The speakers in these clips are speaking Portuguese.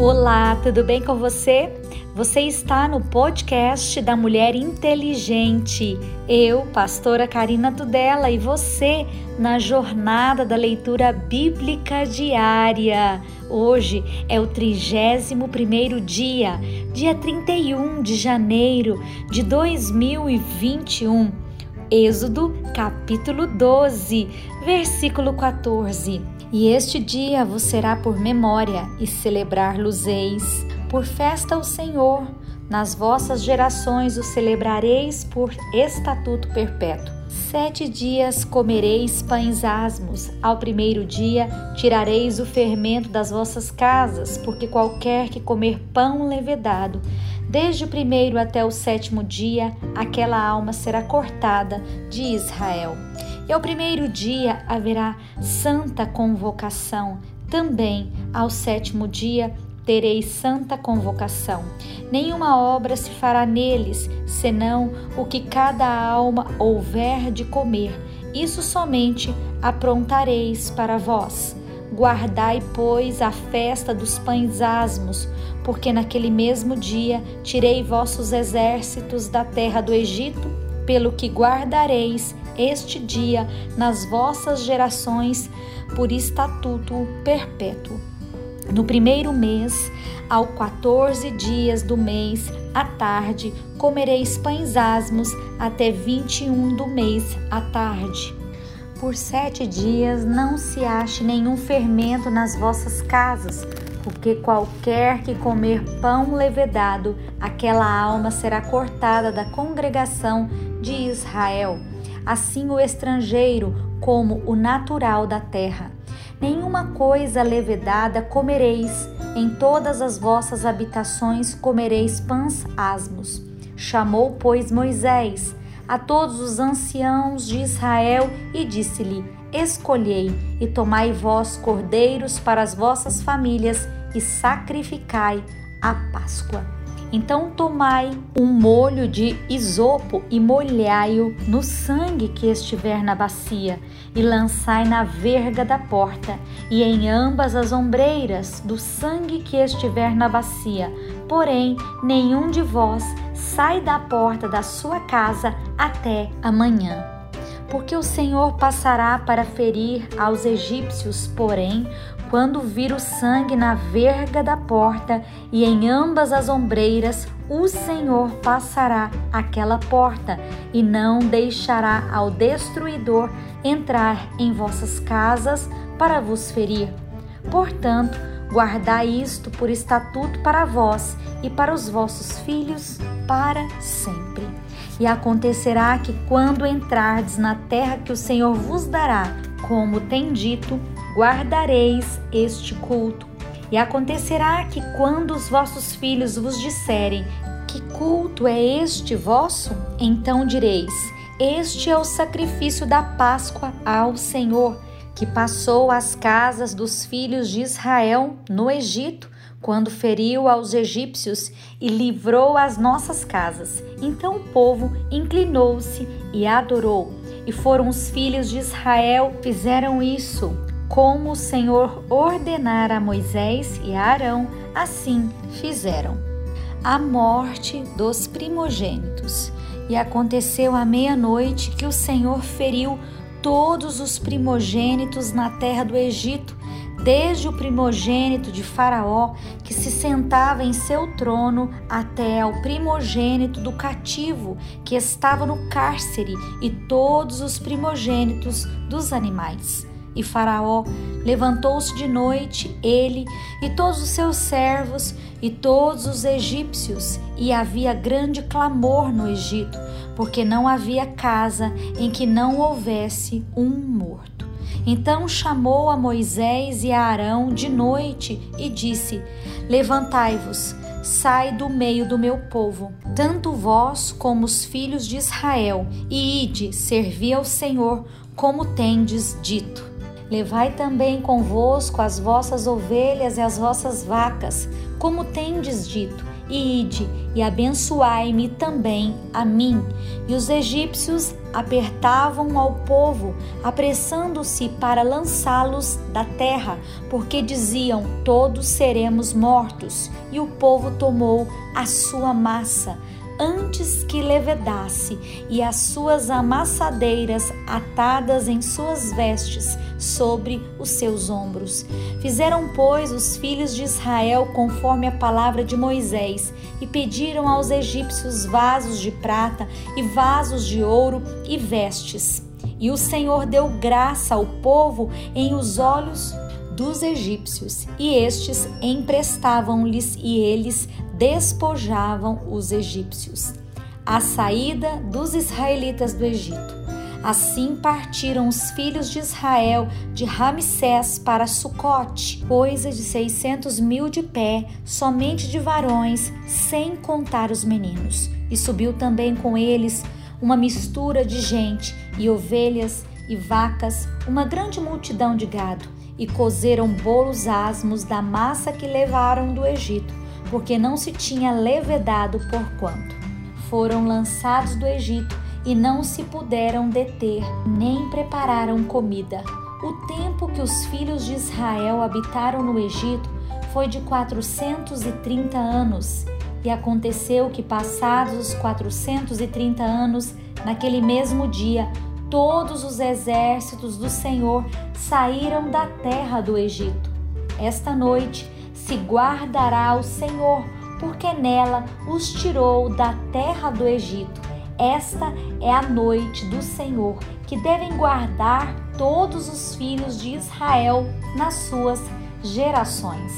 Olá, tudo bem com você? Você está no podcast da Mulher Inteligente. Eu, pastora Karina Tudela, e você na jornada da leitura bíblica diária. Hoje é o 31º dia, dia 31 de janeiro de 2021. Êxodo, capítulo 12, versículo 14. E este dia vos será por memória e celebrar luzeis, por festa ao Senhor. Nas vossas gerações o celebrareis por estatuto perpétuo. Sete dias comereis pães asmos, ao primeiro dia tirareis o fermento das vossas casas, porque qualquer que comer pão levedado, desde o primeiro até o sétimo dia, aquela alma será cortada de Israel. E ao primeiro dia haverá santa convocação. Também ao sétimo dia tereis santa convocação. Nenhuma obra se fará neles, senão o que cada alma houver de comer. Isso somente aprontareis para vós. Guardai, pois, a festa dos pães asmos, porque naquele mesmo dia tirei vossos exércitos da terra do Egito, pelo que guardareis este dia nas vossas gerações por estatuto perpétuo. No primeiro mês, ao 14 dias do mês, à tarde, comereis pães asmos até 21 do mês à tarde. Por sete dias não se ache nenhum fermento nas vossas casas, porque qualquer que comer pão levedado, aquela alma será cortada da congregação de Israel assim o estrangeiro como o natural da terra. Nenhuma coisa levedada comereis, em todas as vossas habitações comereis pães asmos. Chamou, pois, Moisés a todos os anciãos de Israel e disse-lhe: Escolhei e tomai vós cordeiros para as vossas famílias e sacrificai a Páscoa. Então tomai um molho de isopo e molhai-o no sangue que estiver na bacia, e lançai na verga da porta, e em ambas as ombreiras do sangue que estiver na bacia. Porém, nenhum de vós sai da porta da sua casa até amanhã porque o Senhor passará para ferir aos egípcios, porém, quando vir o sangue na verga da porta e em ambas as ombreiras, o Senhor passará aquela porta e não deixará ao destruidor entrar em vossas casas para vos ferir. Portanto, guardai isto por estatuto para vós e para os vossos filhos para sempre. E acontecerá que, quando entrardes na terra que o Senhor vos dará, como tem dito, guardareis este culto. E acontecerá que, quando os vossos filhos vos disserem: Que culto é este vosso? Então direis: Este é o sacrifício da Páscoa ao Senhor, que passou às casas dos filhos de Israel no Egito quando feriu aos egípcios e livrou as nossas casas. Então o povo inclinou-se e adorou. E foram os filhos de Israel fizeram isso, como o Senhor ordenara a Moisés e a Arão, assim fizeram. A morte dos primogênitos. E aconteceu à meia-noite que o Senhor feriu todos os primogênitos na terra do Egito desde o primogênito de Faraó, que se sentava em seu trono, até ao primogênito do cativo, que estava no cárcere, e todos os primogênitos dos animais. E Faraó levantou-se de noite, ele e todos os seus servos e todos os egípcios, e havia grande clamor no Egito, porque não havia casa em que não houvesse um morto. Então chamou a Moisés e a Arão de noite e disse: Levantai-vos, sai do meio do meu povo, tanto vós como os filhos de Israel, e ide, servi ao Senhor, como tendes dito. Levai também convosco as vossas ovelhas e as vossas vacas, como tendes dito, e ide e abençoai-me também a mim. E os egípcios apertavam ao povo, apressando-se para lançá-los da terra, porque diziam: Todos seremos mortos. E o povo tomou a sua massa antes que levedasse, e as suas amassadeiras atadas em suas vestes sobre os seus ombros. Fizeram, pois, os filhos de Israel conforme a palavra de Moisés, e pediram aos egípcios vasos de prata e vasos de ouro e vestes. E o Senhor deu graça ao povo em os olhos dos egípcios, e estes emprestavam-lhes e eles despojavam os egípcios. A saída dos israelitas do Egito. Assim partiram os filhos de Israel de Ramsés para Sucote, coisa de seiscentos mil de pé, somente de varões, sem contar os meninos. E subiu também com eles uma mistura de gente, e ovelhas e vacas, uma grande multidão de gado, e cozeram bolos asmos da massa que levaram do Egito porque não se tinha levedado por quanto foram lançados do Egito e não se puderam deter, nem prepararam comida. O tempo que os filhos de Israel habitaram no Egito foi de quatrocentos e trinta anos. E aconteceu que, passados os quatrocentos e trinta anos, naquele mesmo dia, todos os exércitos do Senhor saíram da terra do Egito. Esta noite, se guardará o Senhor, porque nela os tirou da terra do Egito. Esta é a noite do Senhor, que devem guardar todos os filhos de Israel nas suas gerações.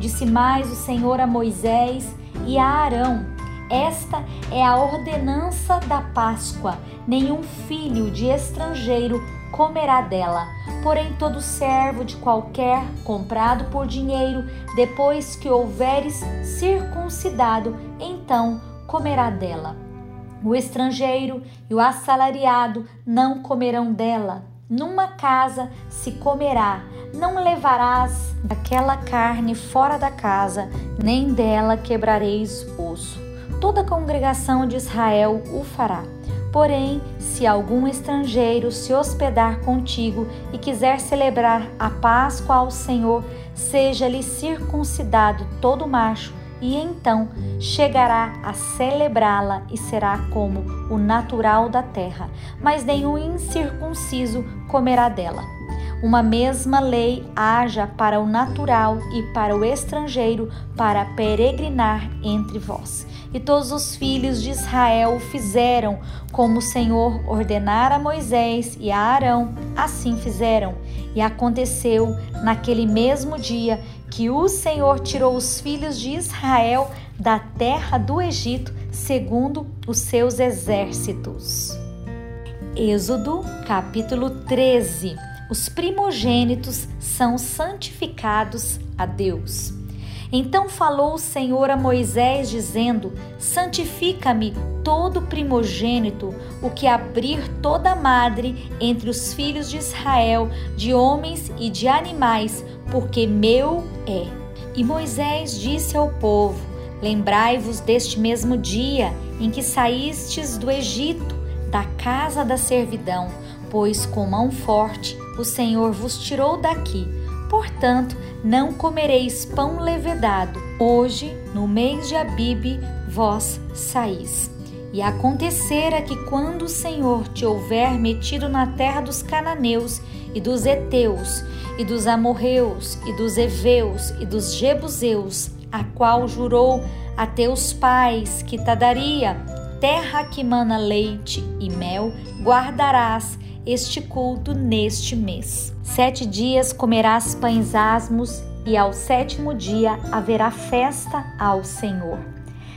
Disse mais o Senhor a Moisés e a Arão: Esta é a ordenança da Páscoa. Nenhum filho de estrangeiro comerá dela. Porém, todo servo de qualquer comprado por dinheiro, depois que houveres circuncidado, então comerá dela. O estrangeiro e o assalariado não comerão dela. Numa casa se comerá, não levarás aquela carne fora da casa, nem dela quebrareis osso. Toda a congregação de Israel o fará. Porém, se algum estrangeiro se hospedar contigo e quiser celebrar a Páscoa ao Senhor, seja-lhe circuncidado todo macho, e então chegará a celebrá-la e será como o natural da terra, mas nenhum incircunciso comerá dela. Uma mesma lei haja para o natural e para o estrangeiro para peregrinar entre vós. E todos os filhos de Israel fizeram como o Senhor ordenara a Moisés e a Arão, assim fizeram. E aconteceu naquele mesmo dia que o Senhor tirou os filhos de Israel da terra do Egito, segundo os seus exércitos. Êxodo capítulo 13 Os primogênitos são santificados a Deus. Então falou o Senhor a Moisés, dizendo: Santifica-me todo primogênito, o que abrir toda madre entre os filhos de Israel, de homens e de animais, porque meu é. E Moisés disse ao povo: Lembrai-vos deste mesmo dia em que saístes do Egito, da casa da servidão, pois com mão forte o Senhor vos tirou daqui Portanto, não comereis pão levedado. Hoje, no mês de Abibe, vós saís. E acontecerá que quando o Senhor te houver metido na terra dos cananeus e dos heteus e dos amorreus e dos heveus e dos jebuseus, a qual jurou a teus pais que te daria, terra que mana leite e mel, guardarás este culto neste mês. Sete dias comerás pães asmos, e ao sétimo dia haverá festa ao Senhor.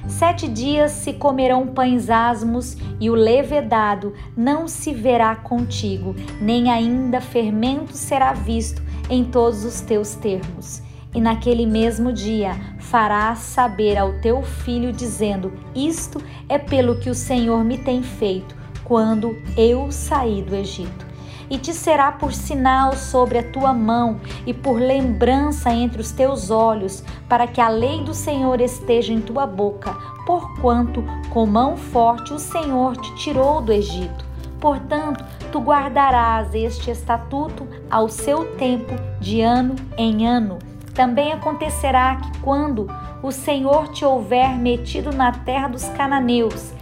Sete dias se comerão pães asmos, e o levedado não se verá contigo, nem ainda fermento será visto em todos os teus termos. E naquele mesmo dia farás saber ao teu filho, dizendo: Isto é pelo que o Senhor me tem feito quando eu saí do Egito. E te será por sinal sobre a tua mão e por lembrança entre os teus olhos, para que a lei do Senhor esteja em tua boca, porquanto com mão forte o Senhor te tirou do Egito portanto, tu guardarás este estatuto ao seu tempo, de ano em ano. Também acontecerá que, quando o Senhor te houver metido na terra dos cananeus,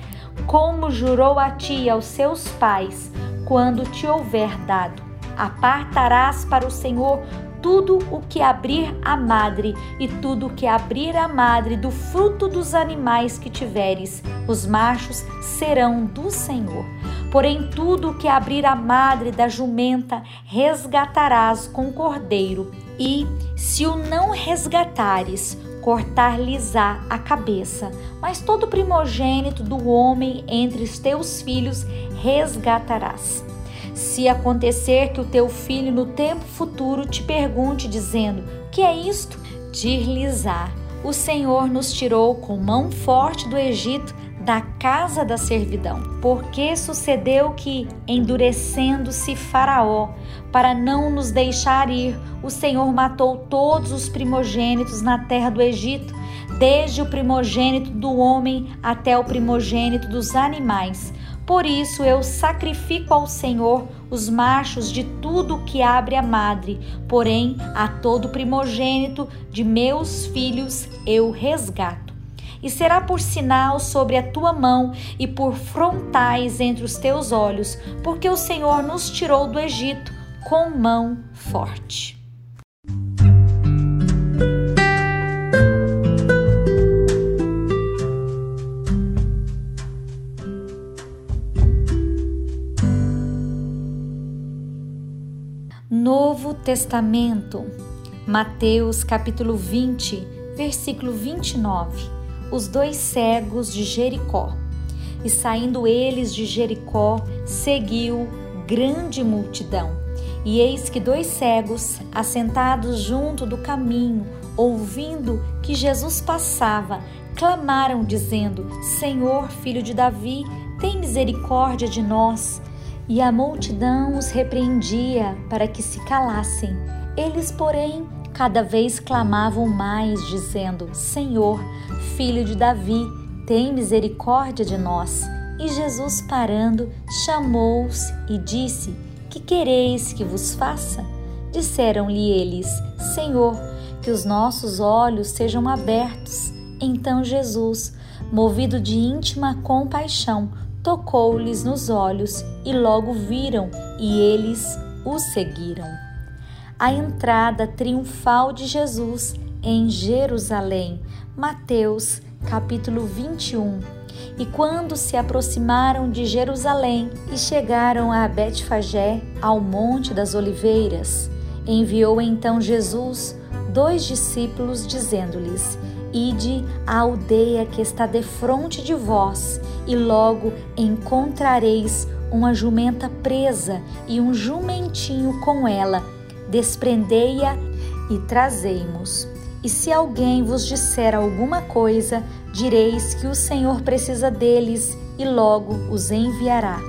como jurou a ti e aos seus pais, quando te houver dado, apartarás para o Senhor tudo o que abrir a madre e tudo o que abrir a madre do fruto dos animais que tiveres, os machos serão do Senhor. Porém, tudo o que abrir a madre da jumenta resgatarás com cordeiro, e, se o não resgatares, cortar-lhes-á a cabeça. Mas todo primogênito do homem entre os teus filhos resgatarás. Se acontecer que o teu filho no tempo futuro te pergunte, dizendo: Que é isto? Dir-lhes-á: O Senhor nos tirou com mão forte do Egito, da casa da servidão. Porque sucedeu que, endurecendo-se Faraó, para não nos deixar ir, o Senhor matou todos os primogênitos na terra do Egito, desde o primogênito do homem até o primogênito dos animais por isso eu sacrifico ao Senhor os machos de tudo que abre a madre, porém a todo primogênito de meus filhos eu resgato. E será por sinal sobre a tua mão e por frontais entre os teus olhos, porque o Senhor nos tirou do Egito com mão forte. Novo Testamento, Mateus capítulo 20, versículo 29. Os dois cegos de Jericó. E saindo eles de Jericó, seguiu grande multidão. E eis que dois cegos, assentados junto do caminho, ouvindo que Jesus passava, clamaram, dizendo: Senhor, filho de Davi, tem misericórdia de nós. E a multidão os repreendia para que se calassem. Eles, porém, cada vez clamavam mais, dizendo: Senhor, filho de Davi, tem misericórdia de nós. E Jesus, parando, chamou-os e disse: Que quereis que vos faça? Disseram-lhe eles: Senhor, que os nossos olhos sejam abertos. Então Jesus, movido de íntima compaixão, tocou-lhes nos olhos e logo viram e eles o seguiram. A entrada triunfal de Jesus em Jerusalém. Mateus, capítulo 21. E quando se aproximaram de Jerusalém e chegaram a Betfagé, ao Monte das Oliveiras, enviou então Jesus dois discípulos, dizendo-lhes: Ide à aldeia que está defronte de vós, e logo encontrareis uma jumenta presa e um jumentinho com ela. Desprendei-a e trazei-mos. E se alguém vos disser alguma coisa, direis que o Senhor precisa deles e logo os enviará.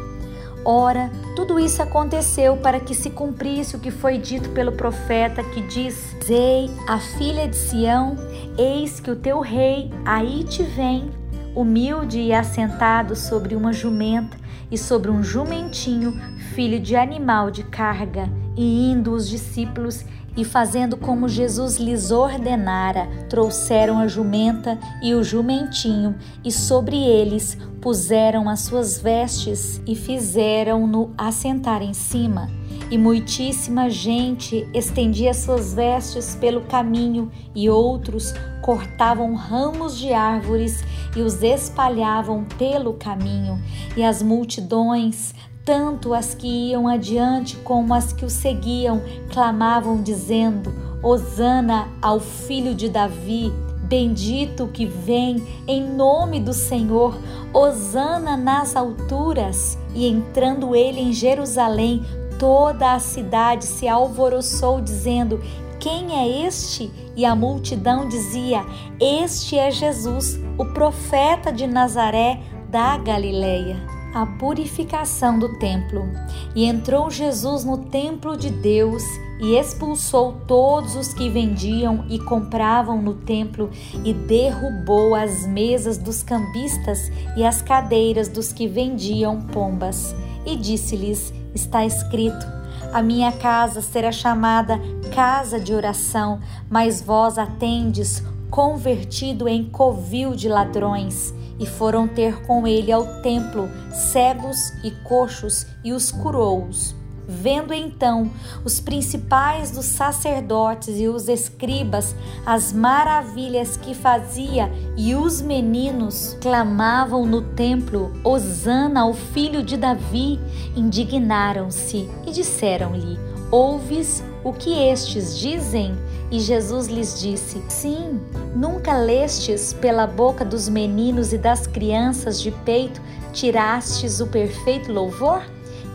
Ora, tudo isso aconteceu para que se cumprisse o que foi dito pelo profeta que diz: Zei, a filha de Sião, eis que o teu rei aí te vem, humilde e assentado sobre uma jumenta e sobre um jumentinho, filho de animal de carga. E indo os discípulos e fazendo como Jesus lhes ordenara, trouxeram a jumenta e o jumentinho, e sobre eles puseram as suas vestes e fizeram-no assentar em cima. E muitíssima gente estendia suas vestes pelo caminho, e outros cortavam ramos de árvores e os espalhavam pelo caminho, e as multidões tanto as que iam adiante como as que o seguiam clamavam, dizendo: Hosana ao filho de Davi, bendito que vem em nome do Senhor, Hosana nas alturas. E entrando ele em Jerusalém, toda a cidade se alvoroçou, dizendo: Quem é este? E a multidão dizia: Este é Jesus, o profeta de Nazaré da Galileia a purificação do templo. E entrou Jesus no templo de Deus e expulsou todos os que vendiam e compravam no templo e derrubou as mesas dos cambistas e as cadeiras dos que vendiam pombas. e disse-lhes: Está escrito: A minha casa será chamada casa de oração, mas vós a tendes convertido em covil de ladrões. E foram ter com ele ao templo cegos e coxos e os curou-os. Vendo então os principais dos sacerdotes e os escribas as maravilhas que fazia, e os meninos clamavam no templo: Hosana ao filho de Davi, indignaram-se e disseram-lhe: Ouves o que estes dizem? E Jesus lhes disse: Sim, nunca lestes pela boca dos meninos e das crianças de peito tirastes o perfeito louvor?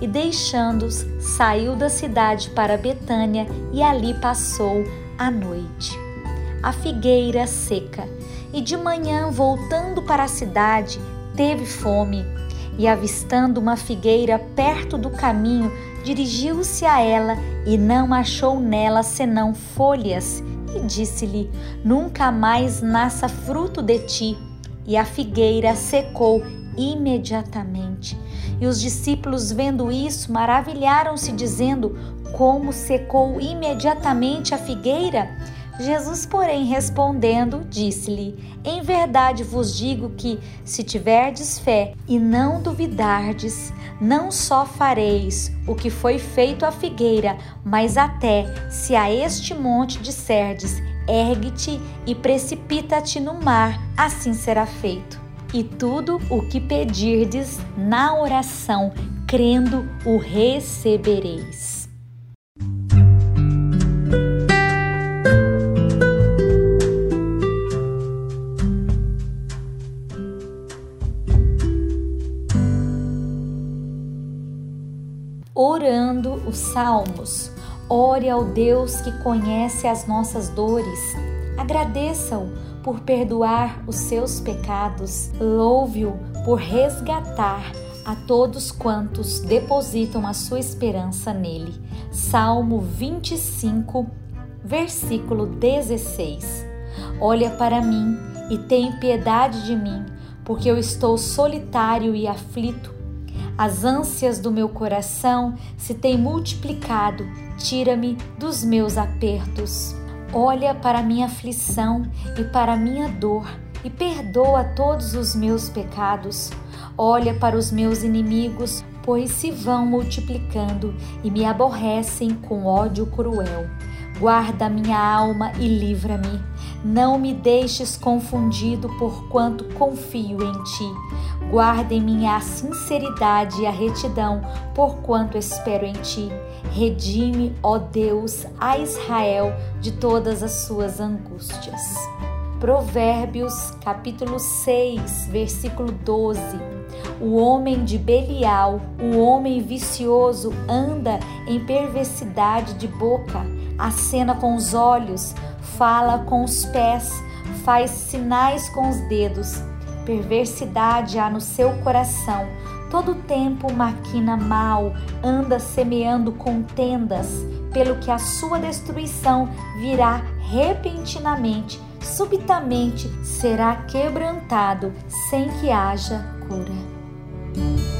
e deixando-os, saiu da cidade para Betânia e ali passou a noite. A figueira seca, e de manhã, voltando para a cidade, teve fome, e avistando uma figueira perto do caminho, dirigiu-se a ela e não achou nela senão folhas, e disse-lhe: Nunca mais nasça fruto de ti. E a figueira secou imediatamente. E os discípulos, vendo isso, maravilharam-se, dizendo: Como secou imediatamente a figueira? Jesus, porém, respondendo, disse-lhe: Em verdade vos digo que, se tiverdes fé e não duvidardes, não só fareis o que foi feito à figueira, mas até se a este monte disserdes: Ergue-te e precipita-te no mar, assim será feito e tudo o que pedirdes na oração, crendo, o recebereis. Salmos. Ore ao Deus que conhece as nossas dores. Agradeça-o por perdoar os seus pecados, louve-o por resgatar a todos quantos depositam a sua esperança nele. Salmo 25, versículo 16. Olha para mim e tem piedade de mim, porque eu estou solitário e aflito. As ânsias do meu coração se têm multiplicado, tira-me dos meus apertos. Olha para minha aflição e para minha dor e perdoa todos os meus pecados. Olha para os meus inimigos, pois se vão multiplicando e me aborrecem com ódio cruel. Guarda minha alma e livra-me. Não me deixes confundido, porquanto confio em ti. Guarda em mim a sinceridade e a retidão, porquanto espero em ti. Redime, ó Deus, a Israel de todas as suas angústias. Provérbios, capítulo 6, versículo 12. O homem de Belial, o homem vicioso, anda em perversidade de boca, acena com os olhos, fala com os pés, faz sinais com os dedos. Perversidade há no seu coração, todo tempo maquina mal, anda semeando contendas, pelo que a sua destruição virá repentinamente, subitamente será quebrantado, sem que haja cura.